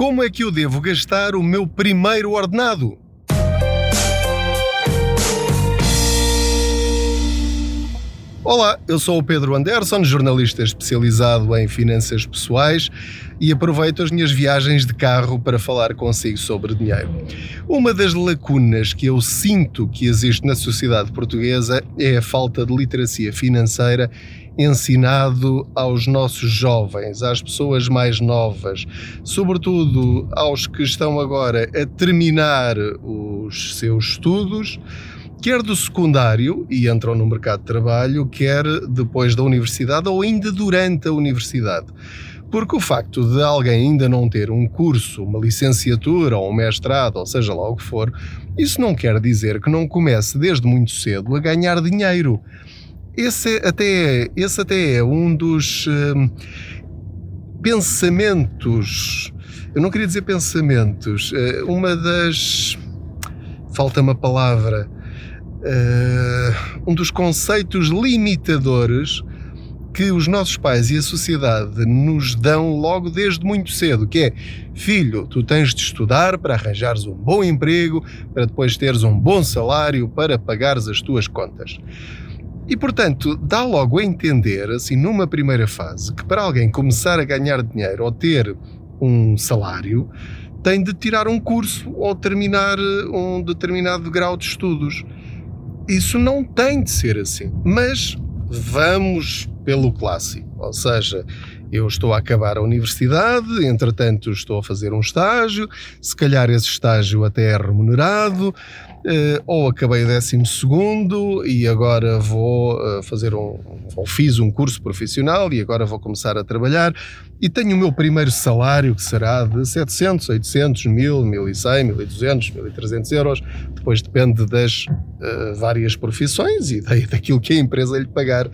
como é que eu devo gastar o meu primeiro ordenado? Olá, eu sou o Pedro Anderson, jornalista especializado em finanças pessoais e aproveito as minhas viagens de carro para falar consigo sobre dinheiro. Uma das lacunas que eu sinto que existe na sociedade portuguesa é a falta de literacia financeira ensinado aos nossos jovens, às pessoas mais novas, sobretudo aos que estão agora a terminar os seus estudos quer do secundário e entram no mercado de trabalho, quer depois da universidade ou ainda durante a universidade. Porque o facto de alguém ainda não ter um curso, uma licenciatura ou um mestrado, ou seja lá o que for, isso não quer dizer que não comece desde muito cedo a ganhar dinheiro. Esse até, esse até é um dos hum, pensamentos, eu não queria dizer pensamentos, eh, uma das. falta-me a palavra uh, um dos conceitos limitadores que os nossos pais e a sociedade nos dão logo desde muito cedo, que é filho, tu tens de estudar para arranjares um bom emprego, para depois teres um bom salário, para pagares as tuas contas. E portanto, dá logo a entender, assim, numa primeira fase, que para alguém começar a ganhar dinheiro ou ter um salário, tem de tirar um curso ou terminar um determinado grau de estudos. Isso não tem de ser assim. Mas vamos pelo clássico, ou seja, eu estou a acabar a universidade, entretanto estou a fazer um estágio, se calhar esse estágio até é remunerado, eh, ou acabei décimo segundo e agora vou eh, fazer um, ou fiz um curso profissional e agora vou começar a trabalhar e tenho o meu primeiro salário que será de 700, 800, 1000, 1100, 1200, 1300 euros, depois depende das uh, várias profissões e daí, daquilo que a empresa lhe pagar,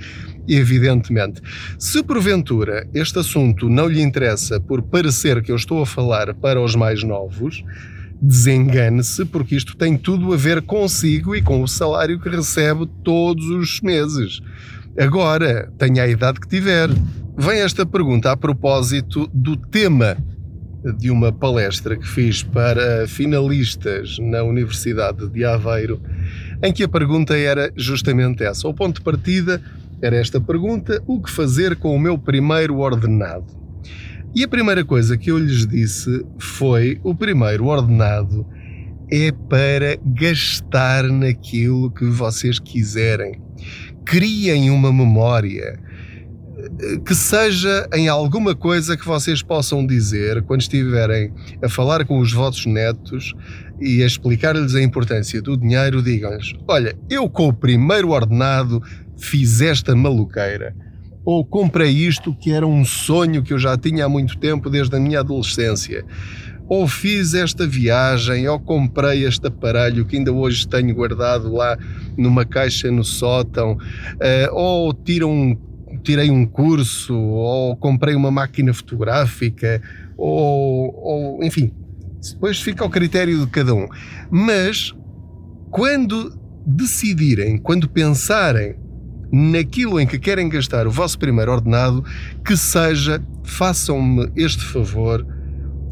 evidentemente. Se porventura este assunto não lhe interessa por parecer que eu estou a falar para os mais novos, desengane-se, porque isto tem tudo a ver consigo e com o salário que recebe todos os meses. Agora, tenha a idade que tiver. Vem esta pergunta a propósito do tema de uma palestra que fiz para finalistas na Universidade de Aveiro, em que a pergunta era justamente essa. O ponto de partida era esta pergunta: o que fazer com o meu primeiro ordenado? E a primeira coisa que eu lhes disse foi: o primeiro ordenado é para gastar naquilo que vocês quiserem. Criem uma memória que seja em alguma coisa que vocês possam dizer quando estiverem a falar com os vossos netos e a explicar-lhes a importância do dinheiro, digam-lhes: Olha, eu com o primeiro ordenado fiz esta maluqueira ou comprei isto que era um sonho que eu já tinha há muito tempo, desde a minha adolescência, ou fiz esta viagem, ou comprei este aparelho que ainda hoje tenho guardado lá numa caixa no sótão, eh, ou tiro um, tirei um curso, ou comprei uma máquina fotográfica, ou, ou enfim, depois fica ao critério de cada um. Mas quando decidirem, quando pensarem naquilo em que querem gastar o vosso primeiro ordenado, que seja, façam-me este favor,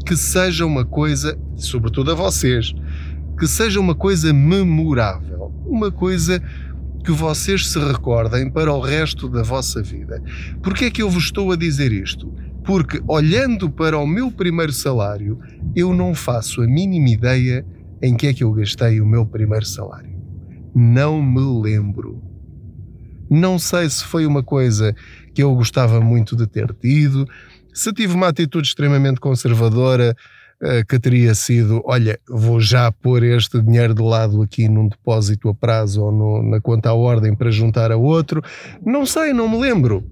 que seja uma coisa, sobretudo a vocês, que seja uma coisa memorável, uma coisa que vocês se recordem para o resto da vossa vida. Porquê é que eu vos estou a dizer isto? Porque olhando para o meu primeiro salário, eu não faço a mínima ideia em que é que eu gastei o meu primeiro salário. Não me lembro. Não sei se foi uma coisa que eu gostava muito de ter tido, se tive uma atitude extremamente conservadora, eh, que teria sido: olha, vou já pôr este dinheiro de lado aqui num depósito a prazo ou no, na conta à ordem para juntar a outro. Não sei, não me lembro.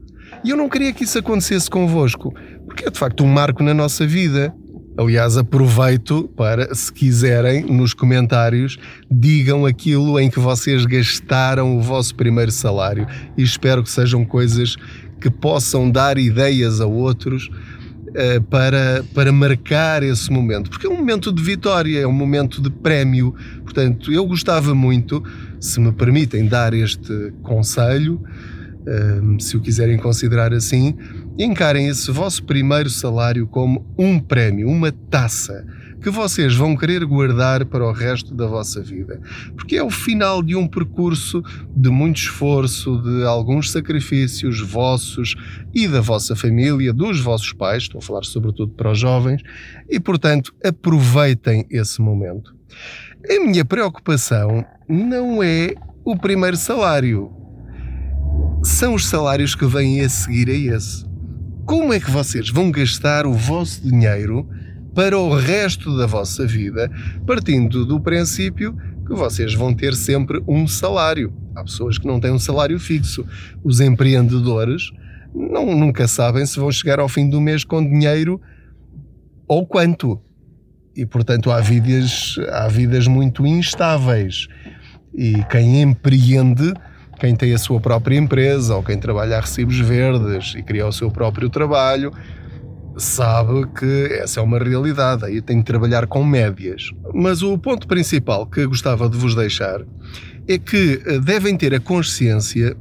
E eu não queria que isso acontecesse convosco, porque é de facto um marco na nossa vida. Aliás, aproveito para, se quiserem, nos comentários, digam aquilo em que vocês gastaram o vosso primeiro salário e espero que sejam coisas que possam dar ideias a outros uh, para, para marcar esse momento, porque é um momento de vitória, é um momento de prémio. Portanto, eu gostava muito, se me permitem dar este conselho, se o quiserem considerar assim, encarem esse vosso primeiro salário como um prémio, uma taça que vocês vão querer guardar para o resto da vossa vida. Porque é o final de um percurso de muito esforço, de alguns sacrifícios vossos e da vossa família, dos vossos pais, estou a falar sobretudo para os jovens, e portanto aproveitem esse momento. A minha preocupação não é o primeiro salário, são os salários que vêm a seguir a esse. Como é que vocês vão gastar o vosso dinheiro para o resto da vossa vida, partindo do princípio que vocês vão ter sempre um salário? Há pessoas que não têm um salário fixo. Os empreendedores não, nunca sabem se vão chegar ao fim do mês com dinheiro ou quanto. E, portanto, há vidas, há vidas muito instáveis. E quem empreende quem tem a sua própria empresa ou quem trabalha a recibos verdes e cria o seu próprio trabalho sabe que essa é uma realidade, aí tem de trabalhar com médias. Mas o ponto principal que gostava de vos deixar é que eh, devem ter a consciência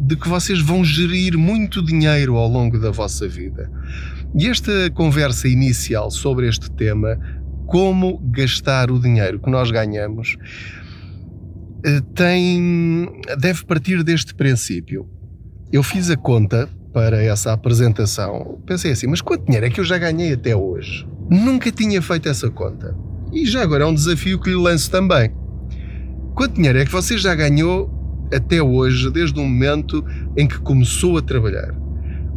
de que vocês vão gerir muito dinheiro ao longo da vossa vida. E esta conversa inicial sobre este tema, como gastar o dinheiro que nós ganhamos, tem, deve partir deste princípio. Eu fiz a conta para essa apresentação. Pensei assim, mas quanto dinheiro é que eu já ganhei até hoje? Nunca tinha feito essa conta. E já agora é um desafio que lhe lanço também. Quanto dinheiro é que você já ganhou até hoje, desde o momento em que começou a trabalhar?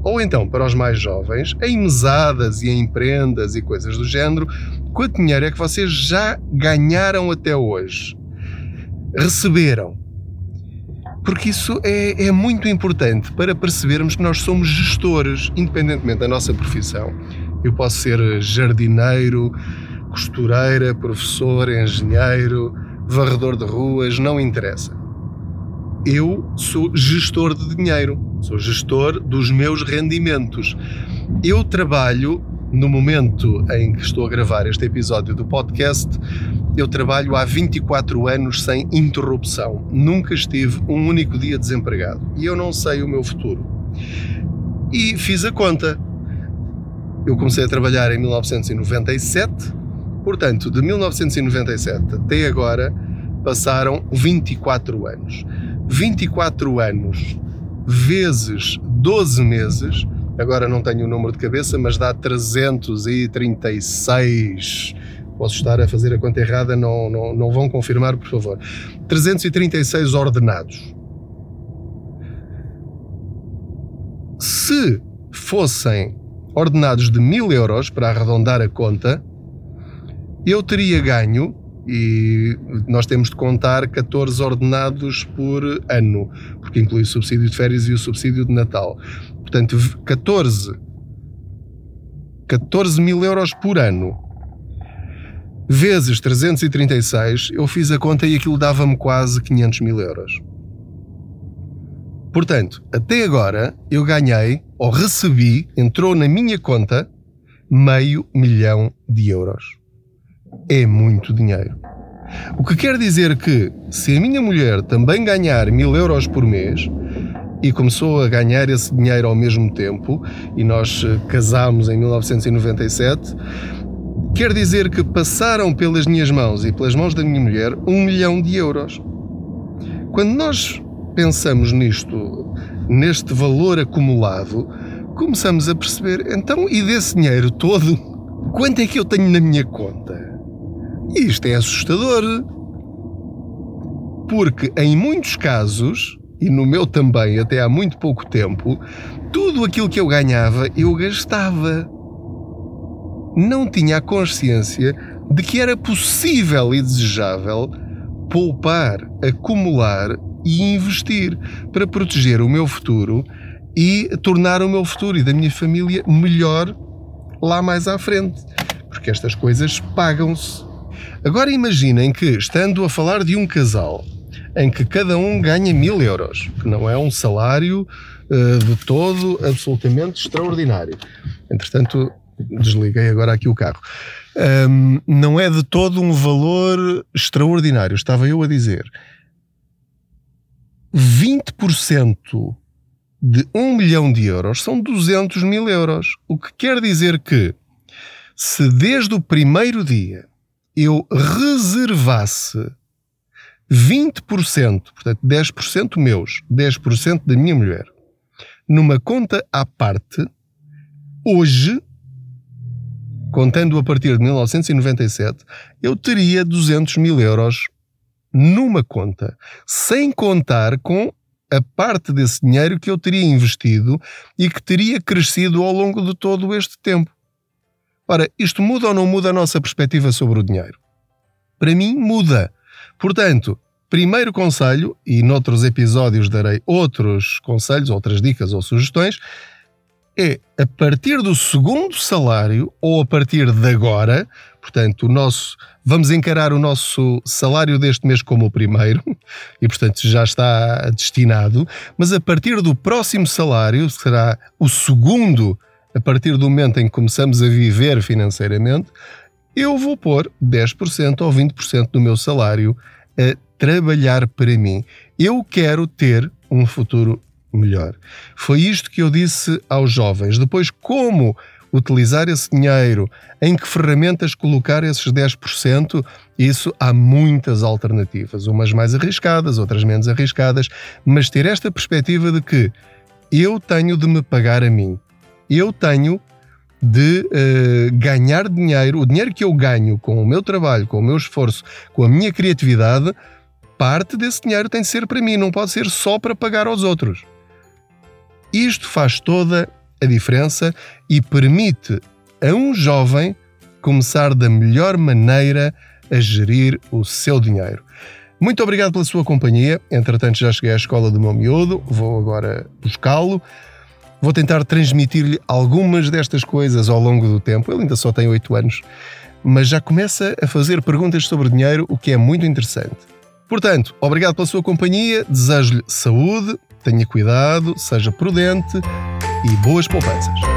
Ou então, para os mais jovens, em mesadas e em prendas e coisas do género, quanto dinheiro é que vocês já ganharam até hoje? Receberam. Porque isso é, é muito importante para percebermos que nós somos gestores, independentemente da nossa profissão. Eu posso ser jardineiro, costureira, professor, engenheiro, varredor de ruas, não interessa. Eu sou gestor de dinheiro, sou gestor dos meus rendimentos. Eu trabalho no momento em que estou a gravar este episódio do podcast, eu trabalho há 24 anos sem interrupção. Nunca estive um único dia desempregado. E eu não sei o meu futuro. E fiz a conta. Eu comecei a trabalhar em 1997, portanto, de 1997 até agora passaram 24 anos. 24 anos vezes 12 meses agora não tenho o número de cabeça, mas dá 336. Posso estar a fazer a conta errada, não, não, não vão confirmar, por favor. 336 ordenados. Se fossem ordenados de mil euros, para arredondar a conta, eu teria ganho, e nós temos de contar 14 ordenados por ano, porque inclui o subsídio de férias e o subsídio de Natal. Portanto, 14, 14 mil euros por ano vezes 336, eu fiz a conta e aquilo dava-me quase 500 mil euros. Portanto, até agora eu ganhei ou recebi, entrou na minha conta, meio milhão de euros. É muito dinheiro. O que quer dizer que, se a minha mulher também ganhar mil euros por mês, e começou a ganhar esse dinheiro ao mesmo tempo, e nós eh, casámos em 1997. Quer dizer que passaram pelas minhas mãos e pelas mãos da minha mulher um milhão de euros. Quando nós pensamos nisto, neste valor acumulado, começamos a perceber, então, e desse dinheiro todo, quanto é que eu tenho na minha conta? Isto é assustador. Porque em muitos casos, e no meu também até há muito pouco tempo, tudo aquilo que eu ganhava eu gastava. Não tinha a consciência de que era possível e desejável poupar, acumular e investir para proteger o meu futuro e tornar o meu futuro e da minha família melhor lá mais à frente. Porque estas coisas pagam-se. Agora imaginem que, estando a falar de um casal em que cada um ganha mil euros, que não é um salário uh, de todo absolutamente extraordinário. Entretanto, desliguei agora aqui o carro. Um, não é de todo um valor extraordinário, estava eu a dizer. 20% de 1 milhão de euros são 200 mil euros. O que quer dizer que, se desde o primeiro dia eu reservasse 20%, portanto 10% meus, 10% da minha mulher, numa conta à parte, hoje, contando a partir de 1997, eu teria 200 mil euros numa conta, sem contar com a parte desse dinheiro que eu teria investido e que teria crescido ao longo de todo este tempo. Ora, isto muda ou não muda a nossa perspectiva sobre o dinheiro? Para mim, muda. Portanto, primeiro conselho, e noutros episódios darei outros conselhos, outras dicas ou sugestões, é a partir do segundo salário ou a partir de agora, portanto, o nosso vamos encarar o nosso salário deste mês como o primeiro e, portanto, já está destinado, mas a partir do próximo salário, será o segundo, a partir do momento em que começamos a viver financeiramente, eu vou pôr 10% ou 20% do meu salário a trabalhar para mim. Eu quero ter um futuro melhor. Foi isto que eu disse aos jovens. Depois, como utilizar esse dinheiro, em que ferramentas colocar esses 10%, isso há muitas alternativas, umas mais arriscadas, outras menos arriscadas, mas ter esta perspectiva de que eu tenho de me pagar a mim, eu tenho de uh, ganhar dinheiro, o dinheiro que eu ganho com o meu trabalho, com o meu esforço, com a minha criatividade, parte desse dinheiro tem de ser para mim, não pode ser só para pagar aos outros. Isto faz toda a diferença e permite a um jovem começar da melhor maneira a gerir o seu dinheiro. Muito obrigado pela sua companhia. Entretanto, já cheguei à escola do meu miúdo, vou agora buscá-lo. Vou tentar transmitir-lhe algumas destas coisas ao longo do tempo. Ele ainda só tem 8 anos, mas já começa a fazer perguntas sobre dinheiro, o que é muito interessante. Portanto, obrigado pela sua companhia, desejo-lhe saúde, tenha cuidado, seja prudente e boas poupanças.